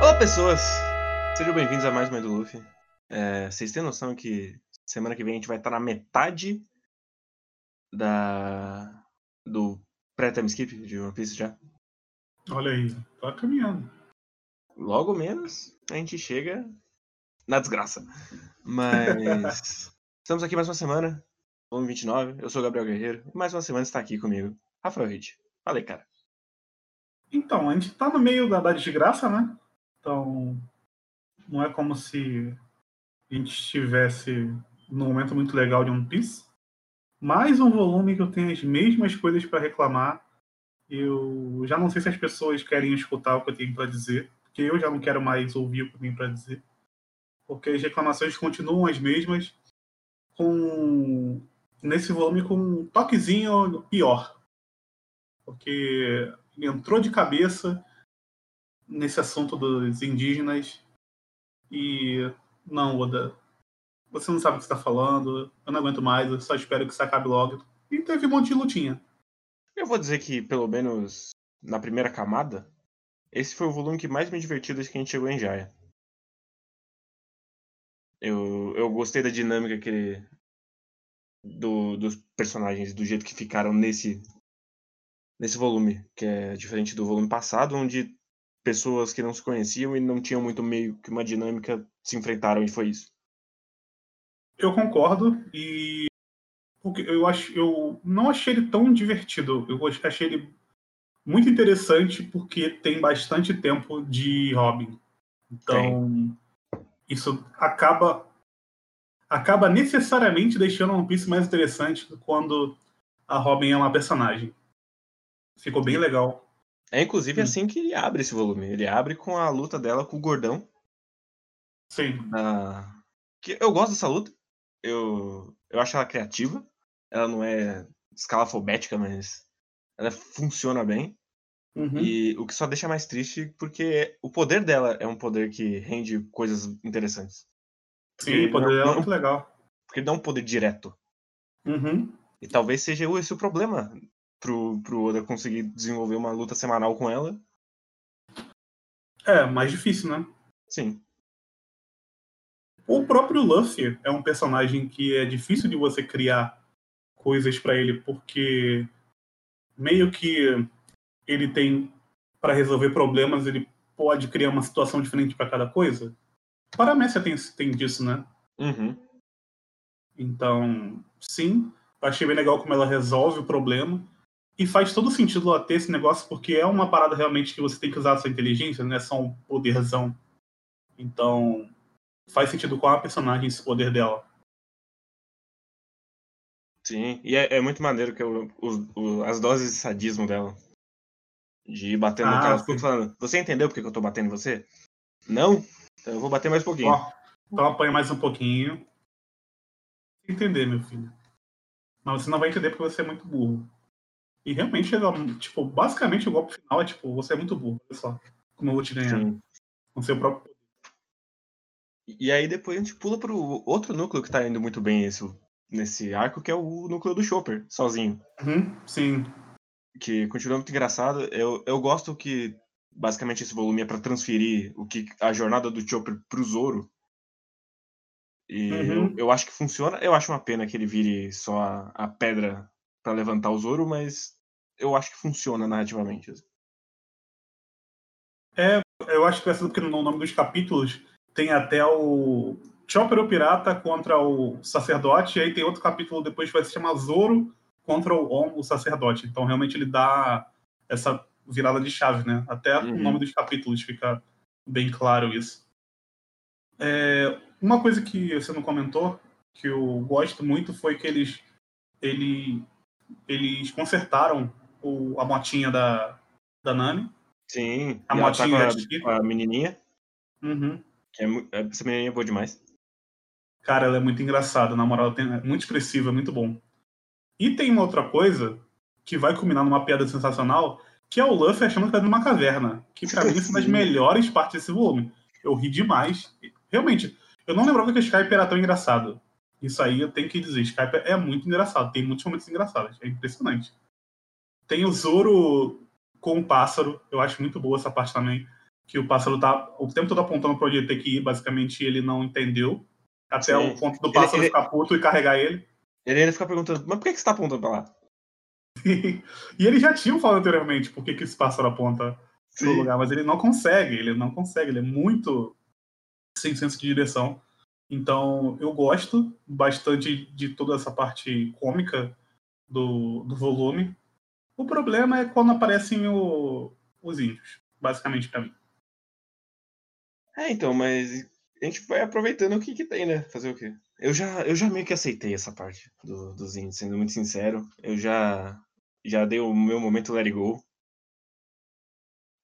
Olá, pessoas! Sejam bem-vindos a mais uma do Luffy. É, vocês têm noção que semana que vem a gente vai estar na metade da do pré-time skip de One Piece já? Olha aí, tá caminhando. Logo menos a gente chega na desgraça. Mas estamos aqui mais uma semana, volume 29. Eu sou o Gabriel Guerreiro e mais uma semana está aqui comigo, Rafael. Fala aí, cara. Então, a gente tá no meio da, da desgraça, né? Então, não é como se a gente estivesse num momento muito legal de One Piece. Mais um volume que eu tenho as mesmas coisas para reclamar. Eu já não sei se as pessoas querem escutar o que eu tenho para dizer, porque eu já não quero mais ouvir o que eu tenho para dizer. Porque as reclamações continuam as mesmas, com nesse volume com um toquezinho pior. Porque entrou de cabeça nesse assunto dos indígenas e não, Oda, você não sabe o que está falando, eu não aguento mais, eu só espero que isso acabe logo. E teve um monte de lutinha. Eu vou dizer que, pelo menos na primeira camada, esse foi o volume que mais me divertiu desde que a gente chegou em Jaya. Eu, eu gostei da dinâmica que do, dos personagens, do jeito que ficaram nesse nesse volume, que é diferente do volume passado, onde pessoas que não se conheciam e não tinham muito meio que uma dinâmica se enfrentaram e foi isso. Eu concordo e eu acho eu não achei ele tão divertido. Eu achei ele muito interessante porque tem bastante tempo de Robin. Então, isso acaba acaba necessariamente deixando One Piece mais interessante quando a Robin é uma personagem. Ficou bem legal. É inclusive hum. assim que ele abre esse volume. Ele abre com a luta dela com o Gordão. Sim. Na... Que eu gosto dessa luta. Eu, eu acho ela criativa. Ela não é escalafobética, mas ela funciona bem. Uhum. E o que só deixa mais triste porque o poder dela é um poder que rende coisas interessantes. Sim, o poder dela é muito legal. Porque ele dá um poder direto. Uhum. E talvez seja esse o problema pro, pro Oda conseguir desenvolver uma luta semanal com ela. É, mais difícil, né? Sim. O próprio Luffy é um personagem que é difícil de você criar coisas para ele, porque meio que ele tem para resolver problemas, ele pode criar uma situação diferente para cada coisa. Paramécia tem, tem disso, né? Uhum. Então, sim, achei bem legal como ela resolve o problema. E faz todo sentido ela ter esse negócio, porque é uma parada realmente que você tem que usar a sua inteligência, não é só um poderzão. Então, faz sentido com a personagem esse poder dela. Sim, e é, é muito maneiro que eu, o, o, as doses de sadismo dela. De ir batendo ah, no cara, falando, você entendeu porque que eu tô batendo em você? Não? Então eu vou bater mais um pouquinho. Ó, então apanha mais um pouquinho. Entender, meu filho. Mas você não vai entender porque você é muito burro. E realmente, tipo, basicamente o golpe final é tipo, você é muito burro, olha só. Como eu vou te ganhar. Sim. Com seu próprio E aí depois a gente pula pro outro núcleo que tá indo muito bem esse, nesse arco, que é o núcleo do Chopper, sozinho. Uhum, sim. Que continua muito engraçado. Eu, eu gosto que basicamente esse volume é para transferir o que a jornada do Chopper pro Zoro. E uhum. eu, eu acho que funciona. Eu acho uma pena que ele vire só a, a pedra para levantar o Zoro, mas eu acho que funciona narrativamente. Assim. É, eu acho que ser porque no nome dos capítulos tem até o Chopper o Pirata contra o Sacerdote, e aí tem outro capítulo depois que vai se chamar Zoro contra o Om, o Sacerdote. Então realmente ele dá essa virada de chave, né? Até uhum. o nome dos capítulos fica bem claro isso. É, uma coisa que você não comentou, que eu gosto muito, foi que eles, ele, eles consertaram o, a motinha da, da Nami. Sim, a motinha tá com a, a menininha. Uhum. Que é, essa menininha é boa demais. Cara, ela é muito engraçada, na moral, tem, é muito expressiva, é muito bom. E tem uma outra coisa que vai culminar numa piada sensacional, que é o Luffy achando que tá numa caverna. Que pra mim é uma das melhores partes desse volume. Eu ri demais. Realmente, eu não lembrava que o Skype era tão engraçado. Isso aí eu tenho que dizer. Skype é muito engraçado. Tem muitos momentos engraçados. É impressionante. Tem o Zoro com o pássaro. Eu acho muito boa essa parte também. Que o pássaro tá o tempo todo apontando para onde ele tem que ir. Basicamente, ele não entendeu. Até Sim. o ponto do pássaro ele, ficar puto e carregar ele. Ele ainda fica perguntando, mas por que, que você tá apontando pra lá? e ele já tinha falado anteriormente por que, que esse pássaro aponta Sim. no lugar, mas ele não consegue, ele não consegue, ele é muito sem senso de direção. Então, eu gosto bastante de toda essa parte cômica do, do volume. O problema é quando aparecem o, os índios, basicamente para mim. É, então, mas a gente vai aproveitando o que, que tem, né? Fazer o quê? Eu já, eu já meio que aceitei essa parte do, dos índios, sendo muito sincero. Eu já, já dei o meu momento let it go.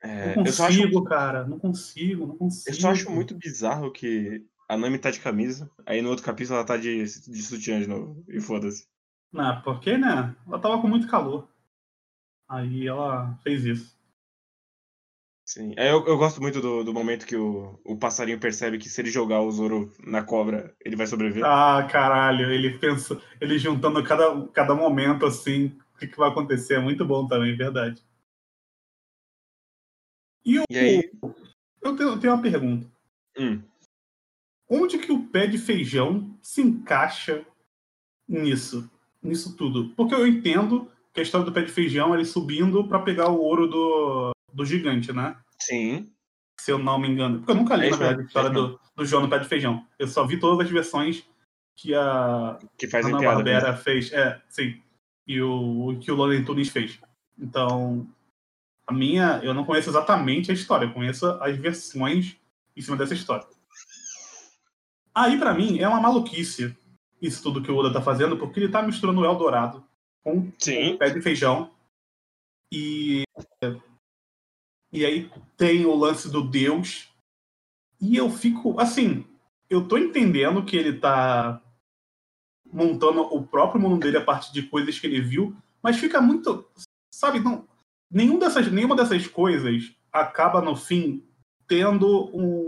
É, não consigo, acho, cara. Não consigo, não consigo. Eu só acho muito bizarro que a Nami tá de camisa, aí no outro capítulo ela tá de, de sutiã de novo. E foda-se. Não, porque, né? Ela tava com muito calor. Aí ela fez isso. Sim. É, eu, eu gosto muito do, do momento que o, o passarinho percebe que se ele jogar o Zoro na cobra, ele vai sobreviver. Ah, caralho, ele pensa, ele juntando cada, cada momento assim, o que, que vai acontecer, é muito bom também, verdade. E, o, e aí? Eu tenho, eu tenho uma pergunta. Hum. Onde que o pé de feijão se encaixa nisso? Nisso tudo? Porque eu entendo que a história do pé de feijão ele subindo para pegar o ouro do, do gigante, né? Sim. Se eu não me engano. Porque eu nunca li, é na verdade, a história é do, do João no Pé de Feijão. Eu só vi todas as versões que a que faz Ana Barbera fez. É, sim. E o que o Loren Tunes fez. Então, a minha, eu não conheço exatamente a história, eu conheço as versões em cima dessa história. Aí, para mim, é uma maluquice isso tudo que o Oda tá fazendo, porque ele tá misturando o Eldorado com Sim. o pé de feijão. E e aí tem o lance do Deus. E eu fico, assim, eu tô entendendo que ele tá montando o próprio mundo dele a partir de coisas que ele viu, mas fica muito, sabe, não, nenhum dessas, nenhuma dessas coisas acaba no fim tendo um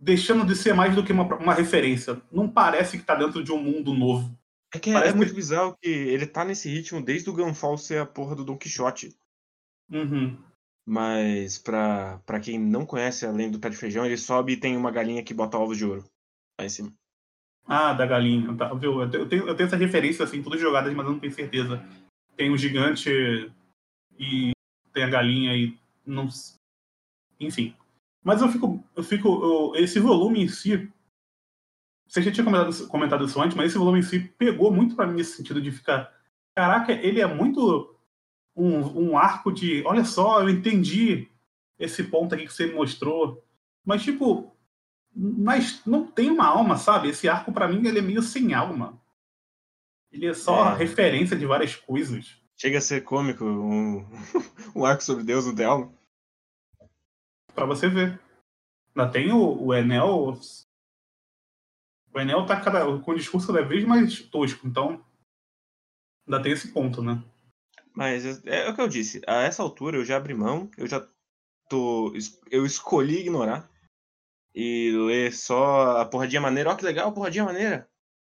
deixando de ser mais do que uma, uma referência. Não parece que tá dentro de um mundo novo. É que é, é muito que... bizarro que ele tá nesse ritmo desde o Gunfall ser a porra do Don Quixote. Uhum. Mas pra, pra quem não conhece além do pé de feijão, ele sobe e tem uma galinha que bota ovos de ouro lá em cima. Ah, da galinha. Tá, viu? Eu, tenho, eu tenho essa referência, assim, todas jogadas, mas eu não tenho certeza. Tem o gigante e tem a galinha e não. Enfim. Mas eu fico. Eu fico eu, esse volume em si. Você já tinha comentado, comentado isso antes, mas esse volume em si pegou muito para mim nesse sentido de ficar. Caraca, ele é muito um, um arco de, olha só, eu entendi esse ponto aqui que você me mostrou. Mas, tipo, mas não tem uma alma, sabe? Esse arco, para mim, ele é meio sem alma. Ele é só é. referência de várias coisas. Chega a ser cômico um, um arco sobre Deus não tem alma. Pra você ver. Ainda tem o, o Enel. O Enel tá cada, com o discurso cada vez mais tosco, então. Ainda tem esse ponto, né? Mas é, é o que eu disse. A essa altura eu já abri mão, eu já tô. Eu escolhi ignorar e ler só a porradinha maneira. Ó, que legal, porradinha maneira.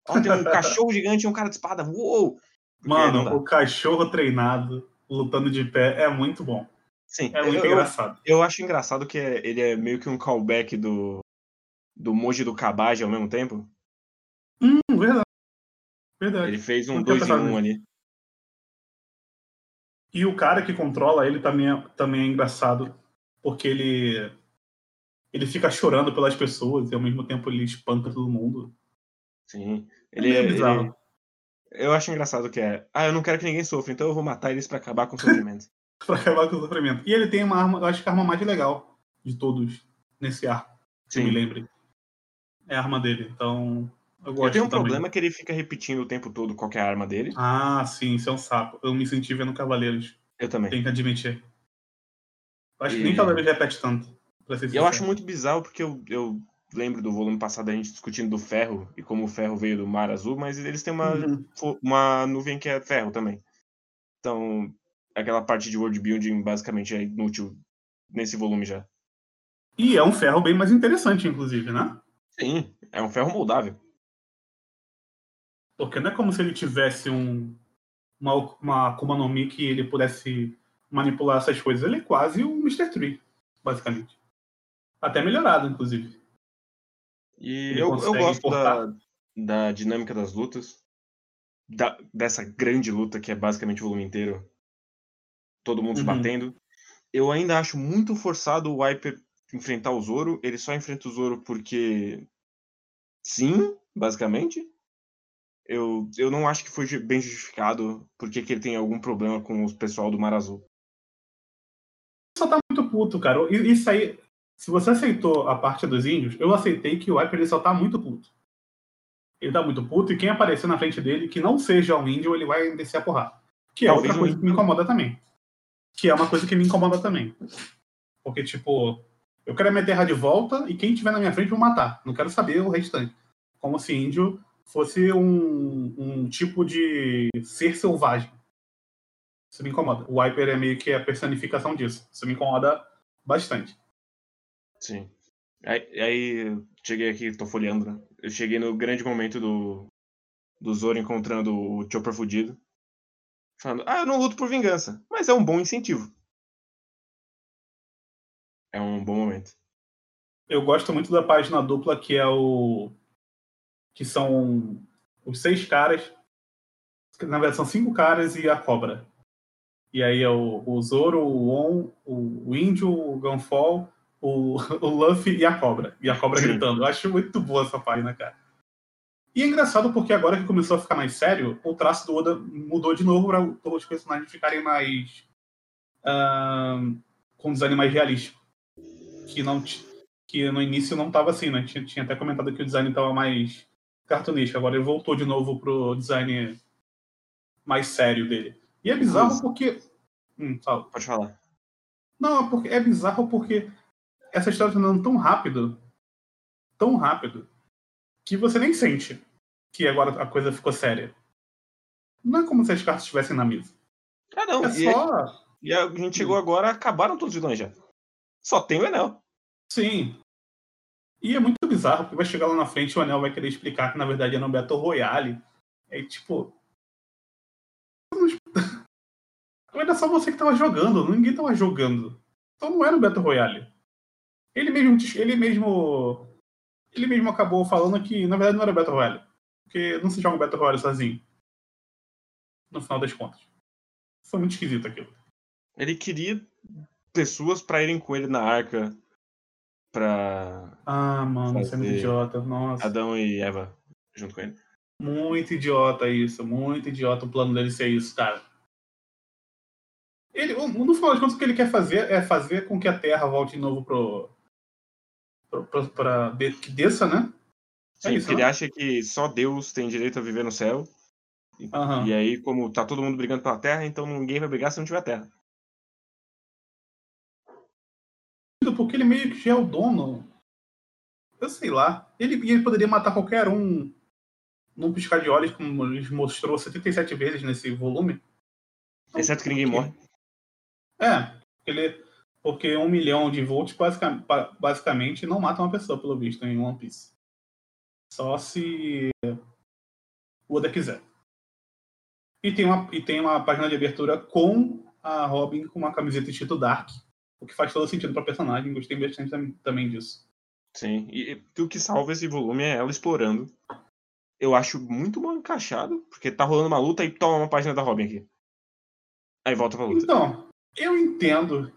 Ó, tem um cachorro gigante e um cara de espada. Uou! Mano, o cachorro treinado, lutando de pé, é muito bom. Sim, é muito eu, engraçado. Eu acho engraçado que é, ele é meio que um callback do, do Moji do Kabaji ao mesmo tempo. Hum, verdade. Verdade. Ele fez um 2 em 1 um ali. E o cara que controla ele também é, também é engraçado, porque ele ele fica chorando pelas pessoas e ao mesmo tempo ele espanta todo mundo. Sim. Ele é, é bizarro. Ele... Eu acho engraçado que é. Ah, eu não quero que ninguém sofra, então eu vou matar eles para acabar com o sofrimento. pra acabar com o sofrimento. E ele tem uma arma, eu acho que a arma mais legal de todos nesse arco. Se me lembre. É a arma dele. Então, eu, gosto eu tenho um também. problema que ele fica repetindo o tempo todo qual é a arma dele. Ah, sim, isso é um sapo. Eu me senti vendo Cavaleiros. Eu também. Tenho que admitir. Eu acho e... que nem Cavaleiros repete tanto. E eu acho muito bizarro porque eu, eu lembro do volume passado a gente discutindo do ferro e como o ferro veio do mar azul, mas eles têm uma, uhum. uma nuvem que é ferro também. Então, aquela parte de world building basicamente é inútil nesse volume já. E é um ferro bem mais interessante, inclusive, né? Sim, é um ferro moldável. Porque não é como se ele tivesse um, uma, uma Akuma no Mi que ele pudesse manipular essas coisas. Ele é quase o Mr. Tree, basicamente. Até melhorado, inclusive. E eu, eu gosto da, da dinâmica das lutas. Da, dessa grande luta que é basicamente o volume inteiro. Todo mundo uhum. se batendo. Eu ainda acho muito forçado o Wiper enfrentar o Zoro. Ele só enfrenta o Zoro porque. Sim, basicamente. Eu, eu não acho que foi bem justificado porque que ele tem algum problema com o pessoal do Mar Azul. Só tá muito puto, cara. Isso aí. Se você aceitou a parte dos índios, eu aceitei que o Wiper ele só tá muito puto. Ele tá muito puto e quem aparecer na frente dele que não seja um índio, ele vai descer a porrada. Que é Talvez outra coisa que me incomoda também. Que é uma coisa que me incomoda também. Porque, tipo, eu quero a minha terra de volta e quem tiver na minha frente vou matar. Não quero saber o restante. Como se índio fosse um, um tipo de ser selvagem. Isso me incomoda. O Wiper é meio que a personificação disso. Isso me incomoda bastante. Sim. Aí, aí cheguei aqui, tô folheando, né? Eu cheguei no grande momento do, do Zoro encontrando o Chopper fudido. Falando, ah, eu não luto por vingança, mas é um bom incentivo. É um bom momento. Eu gosto muito da página dupla que é o que são os seis caras, na verdade são cinco caras e a cobra. E aí é o, o Zoro, o On, o, o Índio, o Gunfall, o, o Luffy e a cobra. E a cobra Sim. gritando. Eu acho muito boa essa página, cara. E é engraçado porque agora que começou a ficar mais sério, o traço do Oda mudou de novo para os personagens ficarem mais. Uh, com design mais realístico. Que, não, que no início não estava assim, né? Tinha, tinha até comentado que o design estava mais cartunístico. Agora ele voltou de novo pro design mais sério dele. E é bizarro porque. Hum, fala. Pode falar. Não, é porque é bizarro porque essa história tá andando tão rápido, tão rápido, que você nem sente que agora a coisa ficou séria. Não é como se as cartas estivessem na mesa. Ah, não. É e, só... e a gente chegou agora, acabaram todos os vilões já. Só tem o Enel. Sim. E é muito bizarro, porque vai chegar lá na frente e o Anel vai querer explicar que na verdade era um Battle Royale. É tipo. Era só você que tava jogando, ninguém tava jogando. Então não era um Battle Royale. Ele mesmo, ele mesmo. Ele mesmo acabou falando que na verdade não era Battle Royale. Porque não se joga um Battle Royale sozinho. No final das contas. Foi muito esquisito aquilo. Ele queria pessoas para irem com ele na arca pra. Ah, mano, isso é muito idiota. Nossa. Adão e Eva junto com ele. Muito idiota isso, muito idiota o plano dele ser isso, cara. Ele, no final das contas, o que ele quer fazer é fazer com que a Terra volte de novo pro. Pro, pra, que desça, né? É Sim, isso, porque né? ele acha que só Deus tem direito a viver no céu. Uhum. E aí, como tá todo mundo brigando pela Terra, então ninguém vai brigar se não tiver Terra. porque ele meio que já é o dono. Eu sei lá. Ele, ele poderia matar qualquer um num piscar de olhos, como ele mostrou 77 vezes nesse volume. Exceto que ninguém morre. É, ele, porque um milhão de volts basicamente, basicamente não mata uma pessoa, pelo visto, em One Piece. Só se o Oda quiser. E tem, uma, e tem uma página de abertura com a Robin com uma camiseta escrito Dark, o que faz todo sentido para personagem. Gostei bastante também disso. Sim, e, e o que salva esse volume é ela explorando. Eu acho muito mal encaixado, porque tá rolando uma luta e toma uma página da Robin aqui. Aí volta pra luta. Então, eu entendo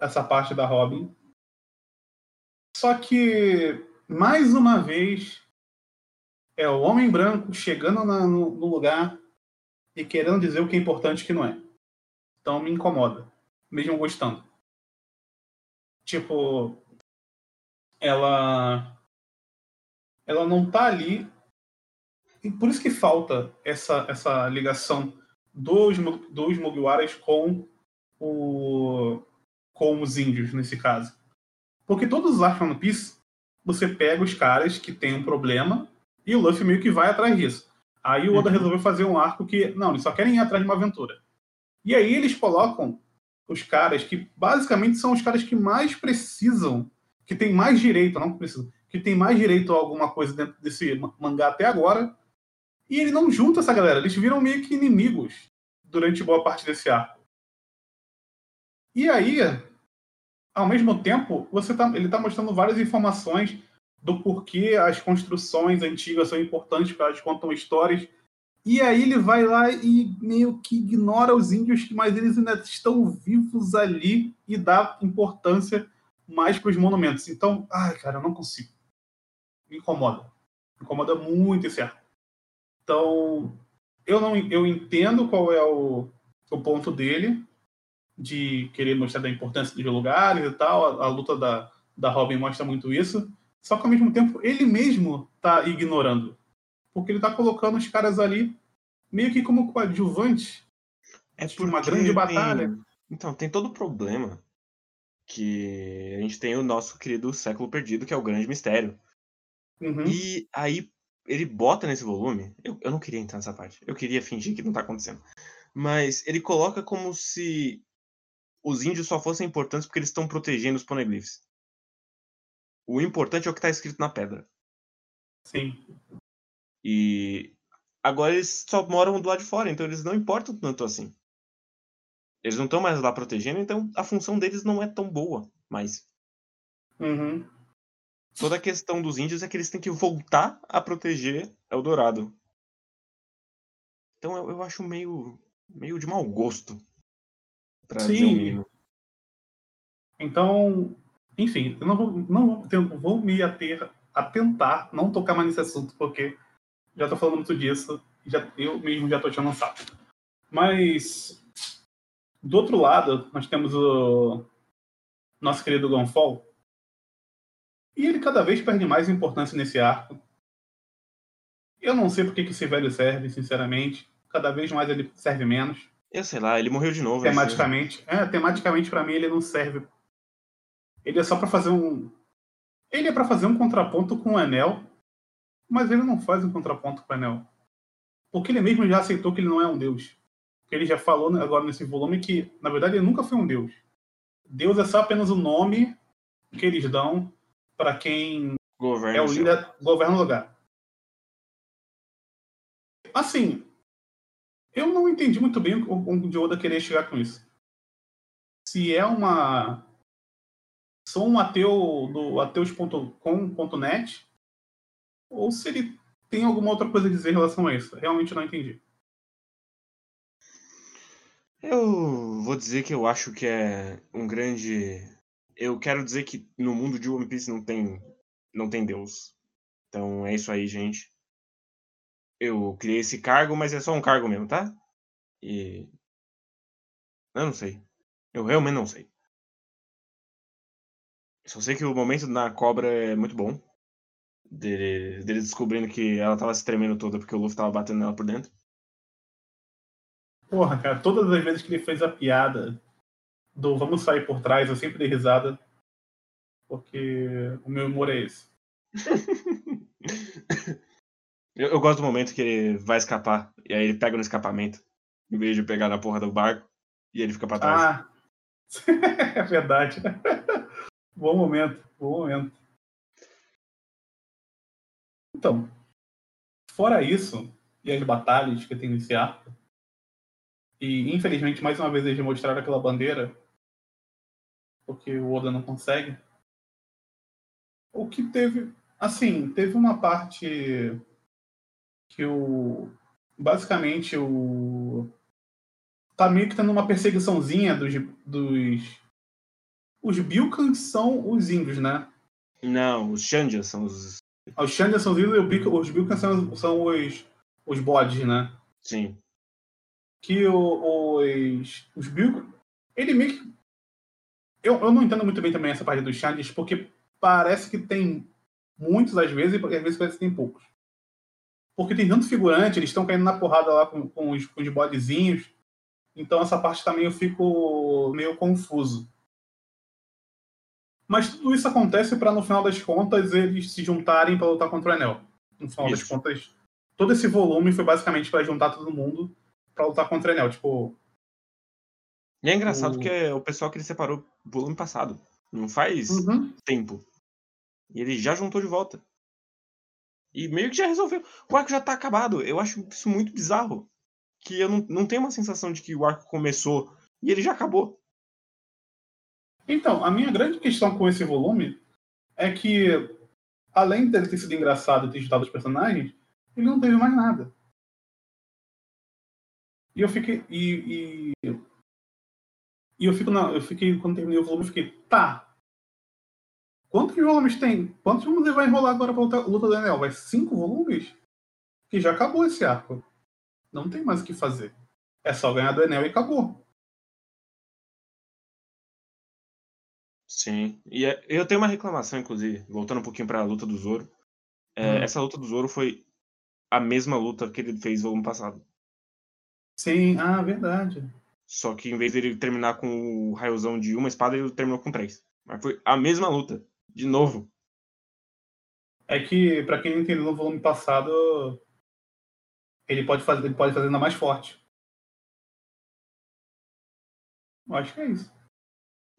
essa parte da Robin. Só que, mais uma vez, é o homem branco chegando na, no, no lugar e querendo dizer o que é importante e o que não é. Então me incomoda, mesmo gostando. Tipo, ela ela não tá ali e por isso que falta essa essa ligação dos dos Mugiwaras com o com os índios nesse caso. Porque todos os arcos One Piece, você pega os caras que têm um problema e o Luffy meio que vai atrás disso. Aí o Oda uhum. resolveu fazer um arco que, não, eles só querem ir atrás de uma aventura. E aí eles colocam os caras que basicamente são os caras que mais precisam, que tem mais direito, não precisam, que tem mais direito a alguma coisa dentro desse mangá até agora. E ele não junta essa galera, eles viram meio que inimigos durante boa parte desse arco. E aí, ao mesmo tempo, você tá, ele está mostrando várias informações do porquê as construções antigas são importantes para elas contam histórias. E aí ele vai lá e meio que ignora os índios, mas eles ainda estão vivos ali e dá importância mais para os monumentos. Então, ai, cara, eu não consigo. Me incomoda. Me incomoda muito esse arco. Então, eu não eu entendo qual é o, o ponto dele de querer mostrar da importância dos lugares e tal. A, a luta da, da Robin mostra muito isso. Só que ao mesmo tempo ele mesmo tá ignorando. Porque ele tá colocando os caras ali meio que como coadjuvante. É por uma grande batalha. Então, tem todo o problema que a gente tem o nosso querido século perdido, que é o grande mistério. Uhum. E aí ele bota nesse volume. Eu, eu não queria entrar nessa parte. Eu queria fingir que não tá acontecendo. Mas ele coloca como se os índios só fossem importantes porque eles estão protegendo os poneglyphs. O importante é o que está escrito na pedra. Sim. E agora eles só moram do lado de fora, então eles não importam tanto assim. Eles não estão mais lá protegendo, então a função deles não é tão boa mais. Uhum. Toda a questão dos índios é que eles têm que voltar a proteger Eldorado. Então eu, eu acho meio, meio de mau gosto. Pra Sim. Então, enfim, eu não vou, não vou, vou me ater a tentar não tocar mais nesse assunto, porque já estou falando muito disso, já, eu mesmo já estou te lançado. Mas, do outro lado, nós temos o nosso querido Gonfall, e ele cada vez perde mais importância nesse arco. Eu não sei por que esse velho serve, sinceramente. Cada vez mais ele serve menos. Eu sei lá, ele morreu de novo. Tematicamente. É, tematicamente para mim ele não serve ele é só para fazer um. Ele é para fazer um contraponto com o Enel, mas ele não faz um contraponto com o Enel. Porque ele mesmo já aceitou que ele não é um deus. Ele já falou agora nesse volume que, na verdade, ele nunca foi um deus. Deus é só apenas o nome que eles dão para quem governa é o líder, governa o lugar. Assim, eu não entendi muito bem o Oda queria chegar com isso. Se é uma sou um ateu do ateus.com.net ou se ele tem alguma outra coisa a dizer em relação a isso. Realmente não entendi. Eu vou dizer que eu acho que é um grande. Eu quero dizer que no mundo de One Piece não tem, não tem Deus. Então é isso aí, gente. Eu criei esse cargo, mas é só um cargo mesmo, tá? E. Eu não sei. Eu realmente não sei. Só sei que o momento na cobra é muito bom. Dele, dele descobrindo que ela tava se tremendo toda porque o Luffy tava batendo nela por dentro. Porra, cara, todas as vezes que ele fez a piada do vamos sair por trás, eu sempre dei risada. Porque o meu humor é esse. eu, eu, gosto do momento que ele vai escapar. E aí ele pega no escapamento. Em vez de pegar na porra do barco. E ele fica pra trás. Ah, é verdade. Bom momento, bom momento. Então, fora isso, e as batalhas que tem nesse arco, e infelizmente mais uma vez eles mostraram aquela bandeira, porque o Oda não consegue. O que teve, assim, teve uma parte que o basicamente o tá meio que tendo uma perseguiçãozinha dos, dos os Bilkans são os índios, né? Não, os Xandias são os. Ah, os Xandias são os índios e os Bilkans são, são os, os bodes, né? Sim. Que os. Os Bilkans. Ele meio que. Eu, eu não entendo muito bem também essa parte dos Xandias, porque parece que tem muitos às vezes, e às vezes parece que tem poucos. Porque tem tanto figurante, eles estão caindo na porrada lá com, com, os, com os bodezinhos. Então essa parte também eu fico meio confuso. Mas tudo isso acontece para, no final das contas, eles se juntarem para lutar contra o Enel. No final isso. das contas, todo esse volume foi basicamente para juntar todo mundo para lutar contra o Enel. Tipo. E é engraçado o... porque é o pessoal que ele separou no volume passado. Não faz uhum. tempo. E ele já juntou de volta. E meio que já resolveu. O arco já tá acabado. Eu acho isso muito bizarro. Que eu não, não tenho uma sensação de que o arco começou e ele já acabou. Então, a minha grande questão com esse volume é que, além dele ter sido engraçado e ter os personagens, ele não teve mais nada. E eu fiquei. E, e, e eu fico eu fiquei, quando terminei o volume, eu fiquei, tá. Quantos volumes tem? Quantos volumes ele vai enrolar agora pra luta, luta do Anel? Vai cinco volumes? Que já acabou esse arco. Não tem mais o que fazer. É só ganhar do Enel e acabou. Sim. E é, eu tenho uma reclamação, inclusive, voltando um pouquinho pra luta do Zoro. É, Hum. Essa luta do Zoro foi a mesma luta que ele fez no volume passado. Sim, ah, verdade. Só que em vez dele terminar com o raiozão de uma espada, ele terminou com três. Mas foi a mesma luta. De novo. É que, pra quem não entendeu no volume passado, ele pode fazer, ele pode fazer ainda mais forte. Eu acho que é isso.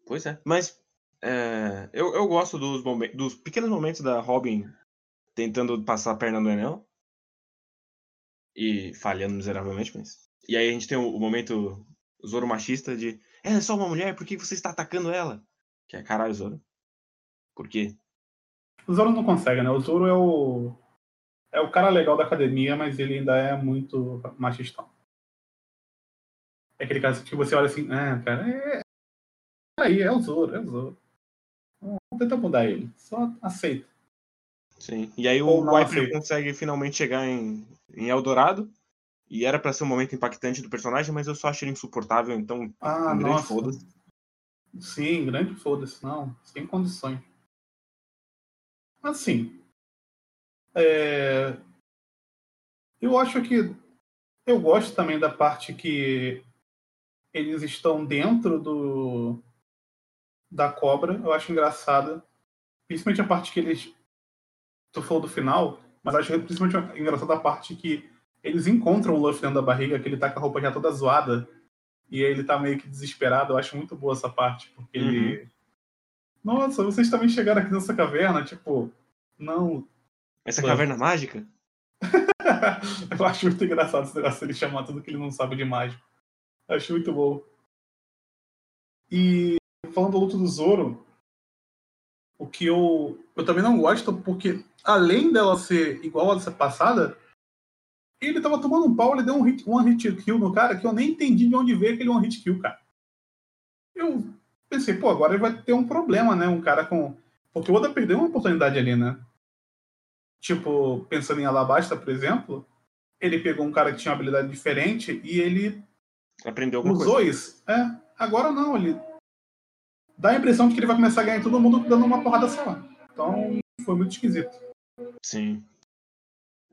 Pois é. Mas é, eu, eu gosto dos, momen- dos pequenos momentos da Robin tentando passar a perna no Enel. E falhando miseravelmente, mas. E aí a gente tem o, o momento Zoro machista de. Ela é só uma mulher, por que você está atacando ela? Que é caralho, Zoro. Por quê? O Zoro não consegue, né? O Zoro é o. É o cara legal da academia, mas ele ainda é muito machistão. É aquele cara que você olha assim, ah, cara, é. Aí, é o Zoro, é o Zoro. Não tenta mudar ele, só aceita. Sim. E aí o Ou Wiper aceita. consegue finalmente chegar em, em Eldorado. E era pra ser um momento impactante do personagem, mas eu só achei ele insuportável, então Ah, Um grande foda-se. Sim, grande foda-se, não, sem condições. Assim, é, eu acho que eu gosto também da parte que eles estão dentro do da cobra. Eu acho engraçada, principalmente a parte que eles tu falou do final, mas acho principalmente engraçada a parte que eles encontram o Luffy dentro da barriga, que ele tá com a roupa já toda zoada. E ele tá meio que desesperado. Eu acho muito boa essa parte, porque ele. Nossa, vocês também chegaram aqui nessa caverna? Tipo, não. Essa caverna mágica? eu acho muito engraçado esse negócio dele chamar tudo que ele não sabe de mágico. Acho muito bom. E falando do luto do Zoro, o que eu, eu também não gosto, porque além dela ser igual a dessa passada, ele tava tomando um pau, ele deu um hit, one hit kill no cara que eu nem entendi de onde veio aquele one hit kill, cara. Eu pensei, pô, agora ele vai ter um problema, né? Um cara com. Porque o Oda perdeu uma oportunidade ali, né? Tipo, pensando em Alabasta, por exemplo, ele pegou um cara que tinha uma habilidade diferente e ele Aprendeu alguma usou coisa. isso. É, agora não, ele dá a impressão de que ele vai começar a ganhar todo mundo dando uma porrada só. Então, foi muito esquisito. Sim.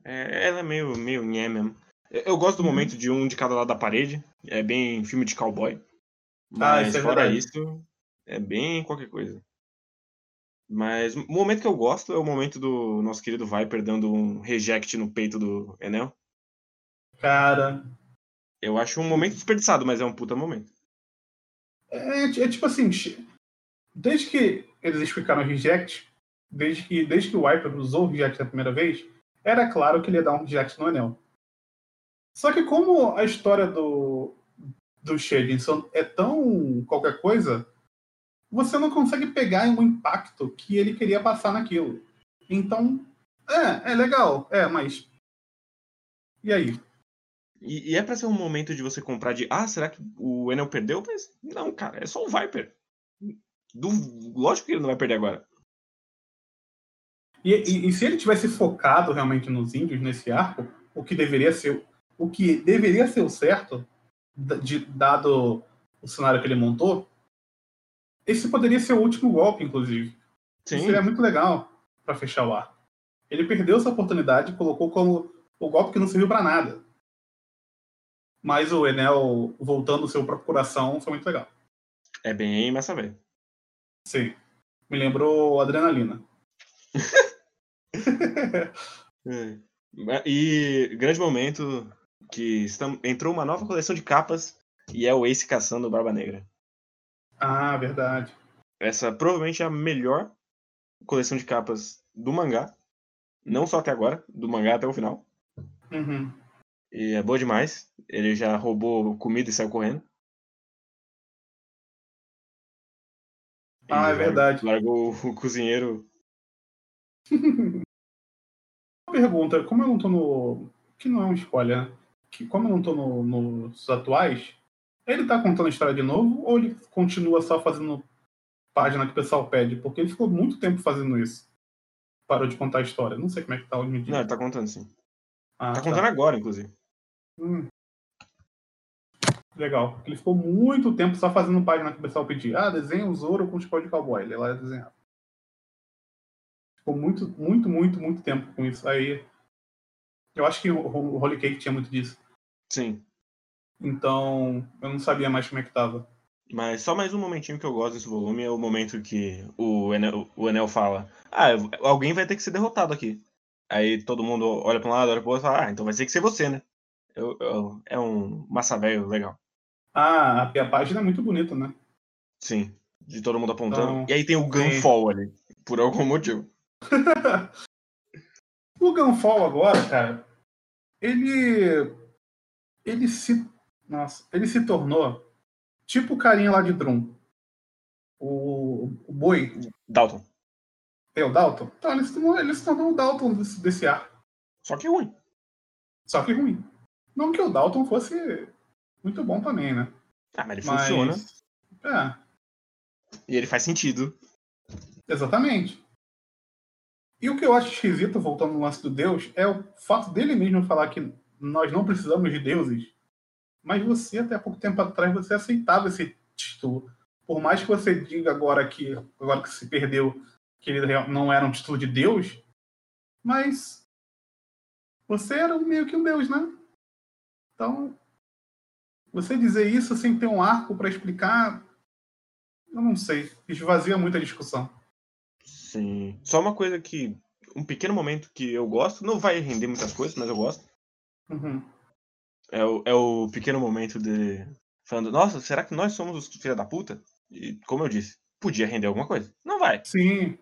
É, ela é meio, meio nhé mesmo. Eu, gosto do Uhum. momento de um de cada lado da parede. É bem filme de cowboy. Ah, Mas isso é fora verdade. isso, é bem qualquer coisa. Mas o momento que eu gosto é o momento do nosso querido Viper dando um reject no peito do Enel. Cara, Eu acho um momento desperdiçado, mas é um puta momento. é, é tipo assim, desde que eles explicaram o reject, desde que, desde que o Wiper usou o reject da primeira vez, era claro que ele ia dar um reject no anel. Só que como a história do, do Shedinson é tão qualquer coisa, você não consegue pegar o impacto que ele queria passar naquilo. Então, é, é legal, é, mas. E aí? E, e é pra ser um momento de você comprar de, ah, será que o Enel perdeu? Mas não, cara, é só o Viper. Du- Lógico que ele não vai perder agora. E, e- e se ele tivesse focado realmente nos índios nesse arco, o que deveria ser o que deveria ser o certo, de- dado o cenário que ele montou, esse poderia ser o último golpe, inclusive. Sim. Isso seria muito legal para fechar o arco. Ele perdeu essa oportunidade e colocou como o golpe que não serviu para nada. Mas o Enel voltando ao seu próprio coração foi muito legal. É bem massa velho. Sim. Me lembrou adrenalina. É. E grande momento que entrou uma nova coleção de capas e é o Ace caçando o Barba Negra. Ah, verdade. Essa provavelmente é a melhor coleção de capas do mangá. Não só até agora, do mangá até o final. Uhum. E é boa demais. Ele já roubou comida e saiu correndo. Ah, é verdade. Largou o cozinheiro. Uma pergunta, como eu não tô no. Que não é um spoiler, né? Que como eu não tô no, nos atuais, ele tá contando a história de novo ou ele continua só fazendo página que o pessoal pede? Porque ele ficou muito tempo fazendo isso. Parou de contar a história. Não sei como é que tá hoje em dia. Não, ele tá contando sim. Ah, tá contando agora, inclusive. Hum. Legal. Ele ficou muito tempo só fazendo página que o pessoal pedia. Ah, desenha o Zoro com o chapéu de cowboy. Ele lá desenhava. Ficou muito, muito, muito, muito tempo com isso. Aí. Eu acho que o Holy Cake tinha muito disso. Sim. Então, eu não sabia mais como é que tava. Mas só mais um momentinho que eu gosto desse volume é o momento que o Enel, o Enel fala: Ah, alguém vai ter que ser derrotado aqui. Aí todo mundo olha para um lado, olha pro outro e fala: Ah, então vai ter que ser você, né? Eu, eu, é um massa velho legal. Ah, a, a página é muito bonita, né? Sim, de todo mundo apontando. Então, e aí tem o Gunfall ali, por algum motivo. o Gunfall agora, cara, ele. Ele se. Nossa, ele se tornou tipo o carinha lá de Drum. O, o boi. Dalton. É o Dalton? Então, ele se tornou, ele se tornou o Dalton desse, desse ar. Só que ruim. Só que ruim. Não que o Dalton fosse muito bom também, né? Ah, mas ele mas... funciona. É. E ele faz sentido. Exatamente. E o que eu acho esquisito, voltando no lance do Deus, é o fato dele mesmo falar que nós não precisamos de deuses. Mas você, até pouco tempo atrás, você aceitava esse título. Por mais que você diga agora que, agora que se perdeu, que ele não era um título de Deus, mas você era meio que um Deus, né? Então, você dizer isso sem ter um arco para explicar, eu não sei. Esvazia muita discussão. Sim. Só uma coisa que. Um pequeno momento que eu gosto, não vai render muitas coisas, mas eu gosto. Uhum. É, o, é o pequeno momento de. Falando, nossa, será que nós somos os filha da puta? E, como eu disse, podia render alguma coisa. Não vai. Sim.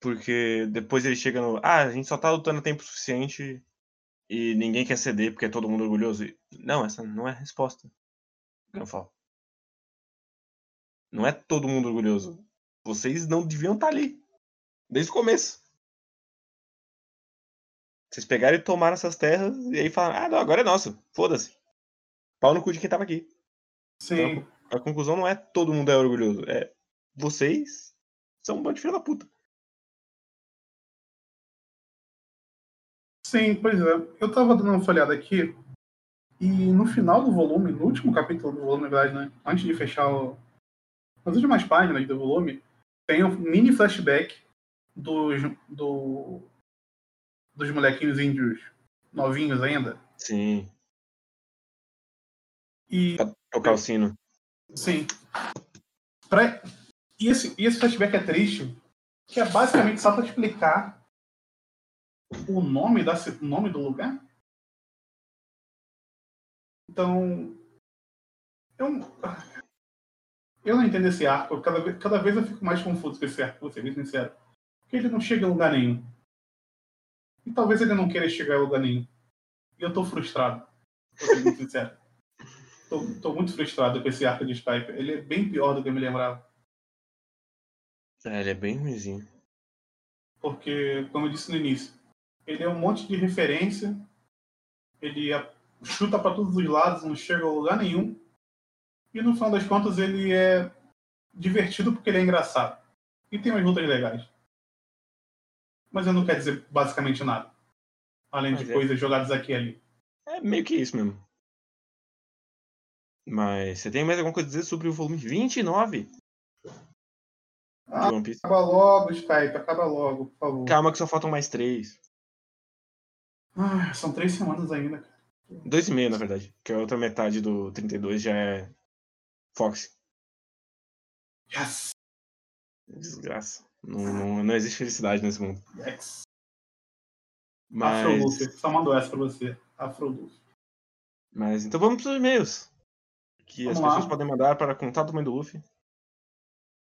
Porque depois ele chega no. Ah, a gente só tá lutando tempo suficiente e ninguém quer ceder porque é todo mundo orgulhoso. Não, essa não é a resposta. Eu falo. Não é todo mundo orgulhoso. Vocês não deviam estar tá ali. Desde o começo. Vocês pegaram e tomaram essas terras e aí falaram, ah, não, agora é nosso. Foda-se. Pau no cu de quem tava aqui. Sim. Então, a conclusão não é todo mundo é orgulhoso. É vocês são um bando de filho da puta. Sim, pois é. Eu tava dando uma folhada aqui e no final do volume, no último capítulo do volume, na verdade, né? Antes de fechar o... as últimas páginas do volume, tem um mini flashback dos, do, dos molequinhos índios novinhos ainda. Sim. E. É o calcino. Sim. Pra... E, esse, e esse flashback é triste, que é basicamente só para explicar o nome, da, o nome do lugar. Então, eu, eu não entendo esse arco. Cada vez, cada vez eu fico mais confuso com esse arco, vou ser bem sincero. Porque ele não chega a lugar nenhum. E talvez ele não queira chegar a lugar nenhum. E eu tô frustrado, vou ser bem sincero. Tô, tô, muito frustrado com esse arco de Skype. Ele é bem pior do que eu me lembrava. É, ele é bem ruimzinho. Porque, como eu disse no início, ele é um monte de referência, ele chuta para todos os lados, não chega a lugar nenhum. E no final das contas ele é divertido porque ele é engraçado. E tem umas lutas legais. Mas eu não quero dizer basicamente nada. Além Mas de é... coisas jogadas aqui e ali. É meio que isso mesmo. Mas você tem mais alguma coisa a dizer sobre o volume 29? Ah, acaba logo, Skype, acaba logo, por favor. Calma que só faltam mais três. Ah, são três semanas ainda, cara. Dois e meio, na verdade. Que a outra metade do 32 já é Fox. Yes! Desgraça. Não, não, não existe felicidade nesse mundo. Yes. Mas... Afrodulce. Só mandou essa pra você. Afrodulce. Mas então vamos pros e-mails. Que vamos as pessoas lá. podem mandar para contato mãe do Luffy.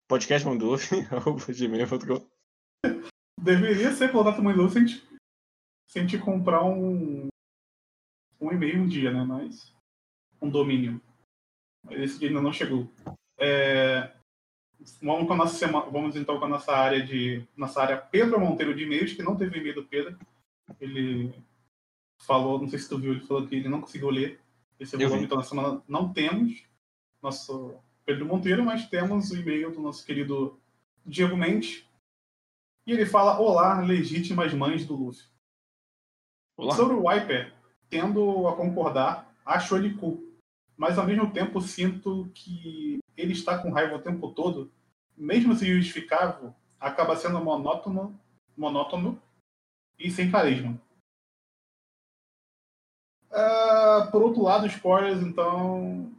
Podcast mãe do Luffy, gmail.com. Deveria ser contato mãe do Luffy a gente se a gente comprar um, um e-mail um dia, né? Mas um domínio. Mas esse dia ainda não chegou. É, vamos, com a nossa semana, vamos então com a nossa área de nossa área Pedro Monteiro de e-mails, que não teve e-mail do Pedro. Ele falou, não sei se tu viu, ele falou que ele não conseguiu ler esse volume, então na semana não temos nosso Pedro Monteiro, mas temos o e-mail do nosso querido Diego Mendes. E ele fala: Olá, legítimas mães do Luffy. Olá. Sobre o Wiper, tendo a concordar, acho ele cool. Mas ao mesmo tempo sinto que ele está com raiva o tempo todo, mesmo se justificável, acaba sendo monótono, monótono e sem carisma. Uh, por outro lado, spoilers, então.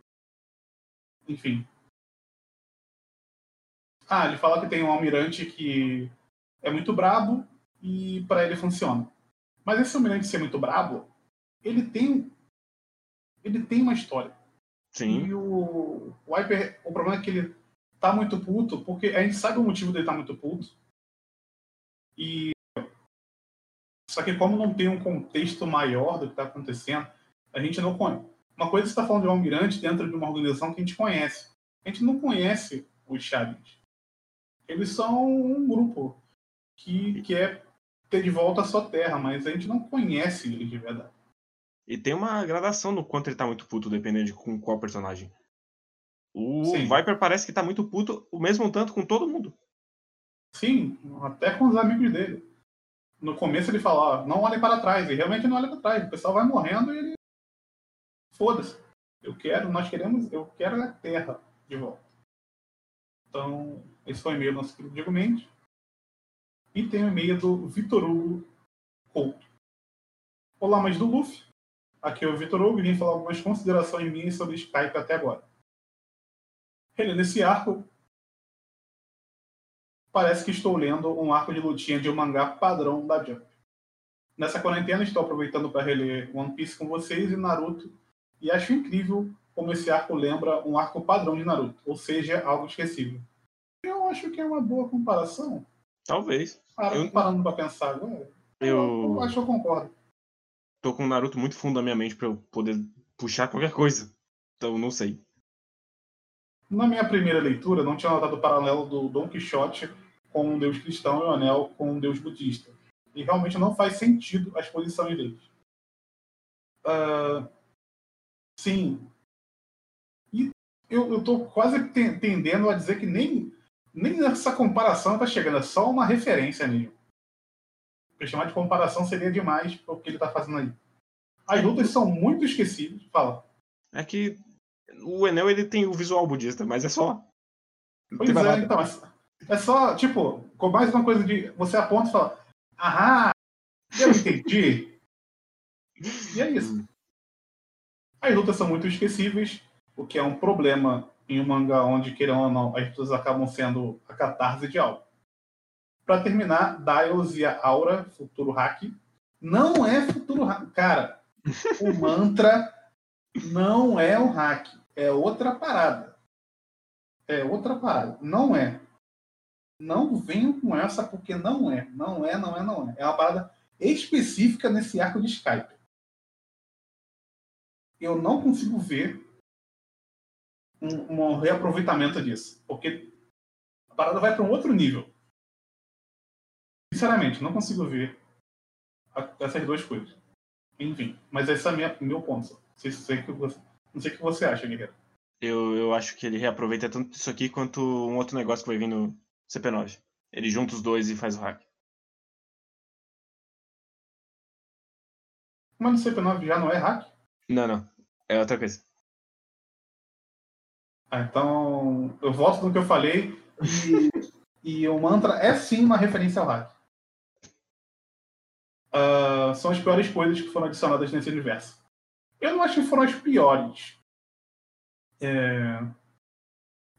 Enfim. Ah, ele fala que tem um almirante que é muito brabo e para ele funciona. Mas esse almirante ser muito brabo, ele tem ele tem uma história. Sim. E o, o Hyper, o problema é que ele tá muito puto, porque a gente sabe o motivo dele tá muito puto. E só que como não tem um contexto maior do que está acontecendo, a gente não conhece. Uma coisa está falando de um almirante dentro de uma organização que a gente conhece. A gente não conhece os Chaves. Eles são um grupo que quer ter de volta a sua terra, mas a gente não conhece eles de verdade. E tem uma gradação no quanto ele tá muito puto, dependendo de com qual personagem. O Sim. Viper parece que tá muito puto o mesmo tanto com todo mundo. Sim, até com os amigos dele. No começo ele fala, não olhe para trás, e realmente não olha para trás. O pessoal vai morrendo e ele. Foda-se. Eu quero, nós queremos, eu quero a terra de volta. Então, esse foi o e-mail do nosso querido Diego Mendes. E tem o e-mail do Vitor Hugo Couto. Olá, mas do Luffy. Aqui é o Vitor Hugo e vim falar algumas considerações minhas sobre Skype até agora. Relendo esse arco, parece que estou lendo um arco de lutinha de um mangá padrão da Jump. Nessa quarentena estou aproveitando para reler One Piece com vocês e Naruto e acho incrível como esse arco lembra um arco padrão de Naruto, ou seja, algo esquecível. Eu acho que é uma boa comparação. Talvez. Parando, eu... parando para pensar agora. Eu... eu acho que eu concordo tô com o Naruto muito fundo na minha mente para eu poder puxar qualquer coisa. Então, não sei. Na minha primeira leitura, não tinha notado o paralelo do Don Quixote com um deus cristão e o Anel com um deus budista. E realmente não faz sentido a exposição deles. Uh, sim. E eu, tô quase tendendo a dizer que nem, nem essa comparação tá chegando, é só uma referência mesmo. Porque chamar de comparação seria demais para o que ele está fazendo aí. As lutas são muito esquecidas. Fala. É que o Enel ele tem o visual budista, mas é só. pois é, então. É, é só, tipo, com mais uma coisa de. Você aponta e fala. Aham! Eu entendi! e é isso. As lutas são muito esquecíveis, o que é um problema em um mangá onde, querendo ou não, as lutas acabam sendo a catarse de algo. Para terminar, Dials e a Aura, futuro hack. Não é futuro hack. Cara, o mantra não é o hack. É outra parada. É outra parada. Não é. Não venham com essa porque não é. Não é, não é, não é. É uma parada específica nesse arco de Skype. Eu não consigo ver um, um reaproveitamento disso. Porque a parada vai para um outro nível. Sinceramente, não consigo ver essas duas coisas. Enfim, mas esse é o meu ponto. Sei, sei que você, não sei o que você acha, Guilherme. Eu, eu acho que ele reaproveita tanto isso aqui quanto um outro negócio que vai vir no CP9. Ele junta os dois e faz o hack. Mas no CP9 já não é hack? Não, não. É outra coisa. Ah, então, eu volto no que eu falei e, e o mantra é sim uma referência ao hack uh, são as piores coisas que foram adicionadas nesse universo. Eu não acho que foram as piores. É...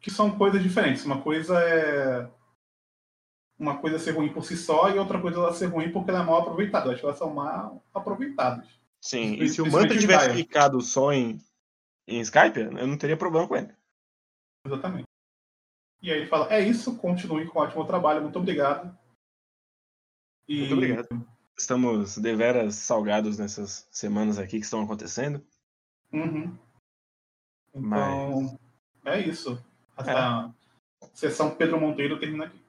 Que são coisas diferentes. Uma coisa é uma coisa ser ruim por si só e outra coisa ela ser ruim porque ela é mal aproveitada. Eu acho que elas são mal aproveitadas. Sim, e se o Manta tivesse ficado só em, em Skype, eu não teria problema com ele. Exatamente. E aí ele fala: é isso, continue com um ótimo trabalho, muito obrigado. E... Muito obrigado. Estamos deveras salgados nessas semanas aqui que estão acontecendo. Uhum. Então, Mas... é isso. Essa, é. Sessão Pedro Monteiro termina aqui.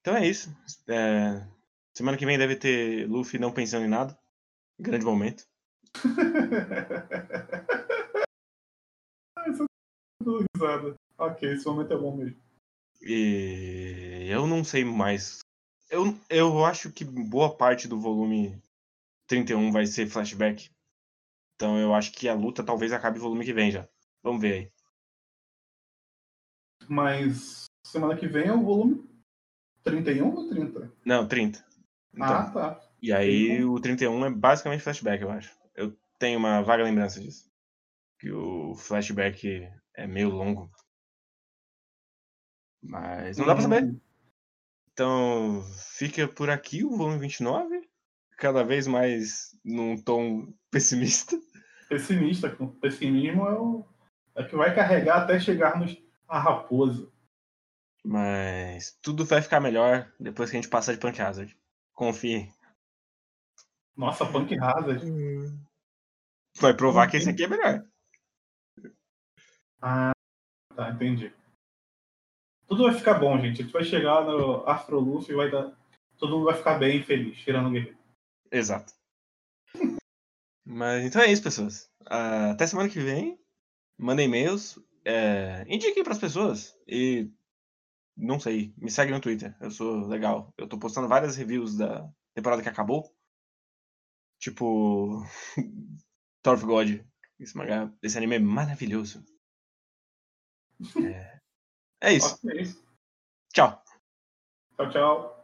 Então é isso. É... Semana que vem deve ter Luffy não pensando em nada. Grande momento. Essa risada. Ok, esse momento é bom mesmo. E eu não sei mais. Eu, eu acho que boa parte do volume 31 vai ser flashback. Então eu acho que a luta talvez acabe o volume que vem já. Vamos ver aí. Mas semana que vem é o volume 31 ou 30? Não, 30. Então, ah, tá. E aí o 31 é basicamente flashback, eu acho. Eu tenho uma vaga lembrança disso. Que o flashback é meio longo. Mas não dá pra saber. Uhum. Então fica por aqui o volume 29. Cada vez mais num tom pessimista. Pessimista, com pessimismo é o é que vai carregar até chegarmos à raposa. Mas tudo vai ficar melhor depois que a gente passar de Punk Hazard. Confie. Nossa, Punk Hazard. Vai provar que esse aqui é melhor. Ah, tá, entendi. Tudo vai ficar bom, gente. A gente vai chegar no Afro Luffy e vai dar. Todo mundo vai ficar bem feliz, tirando o guerreiro. Exato. Mas então é isso, pessoas. Uh, até semana que vem. Mandem e-mails. É, indiquem para as pessoas. E não sei, me segue no Twitter. Eu sou legal. Eu tô postando várias reviews da temporada que acabou. Tipo. Thor of God. Esse, mangá, esse anime é maravilhoso. É, é isso. Okay. Tchau. Tchau, tchau.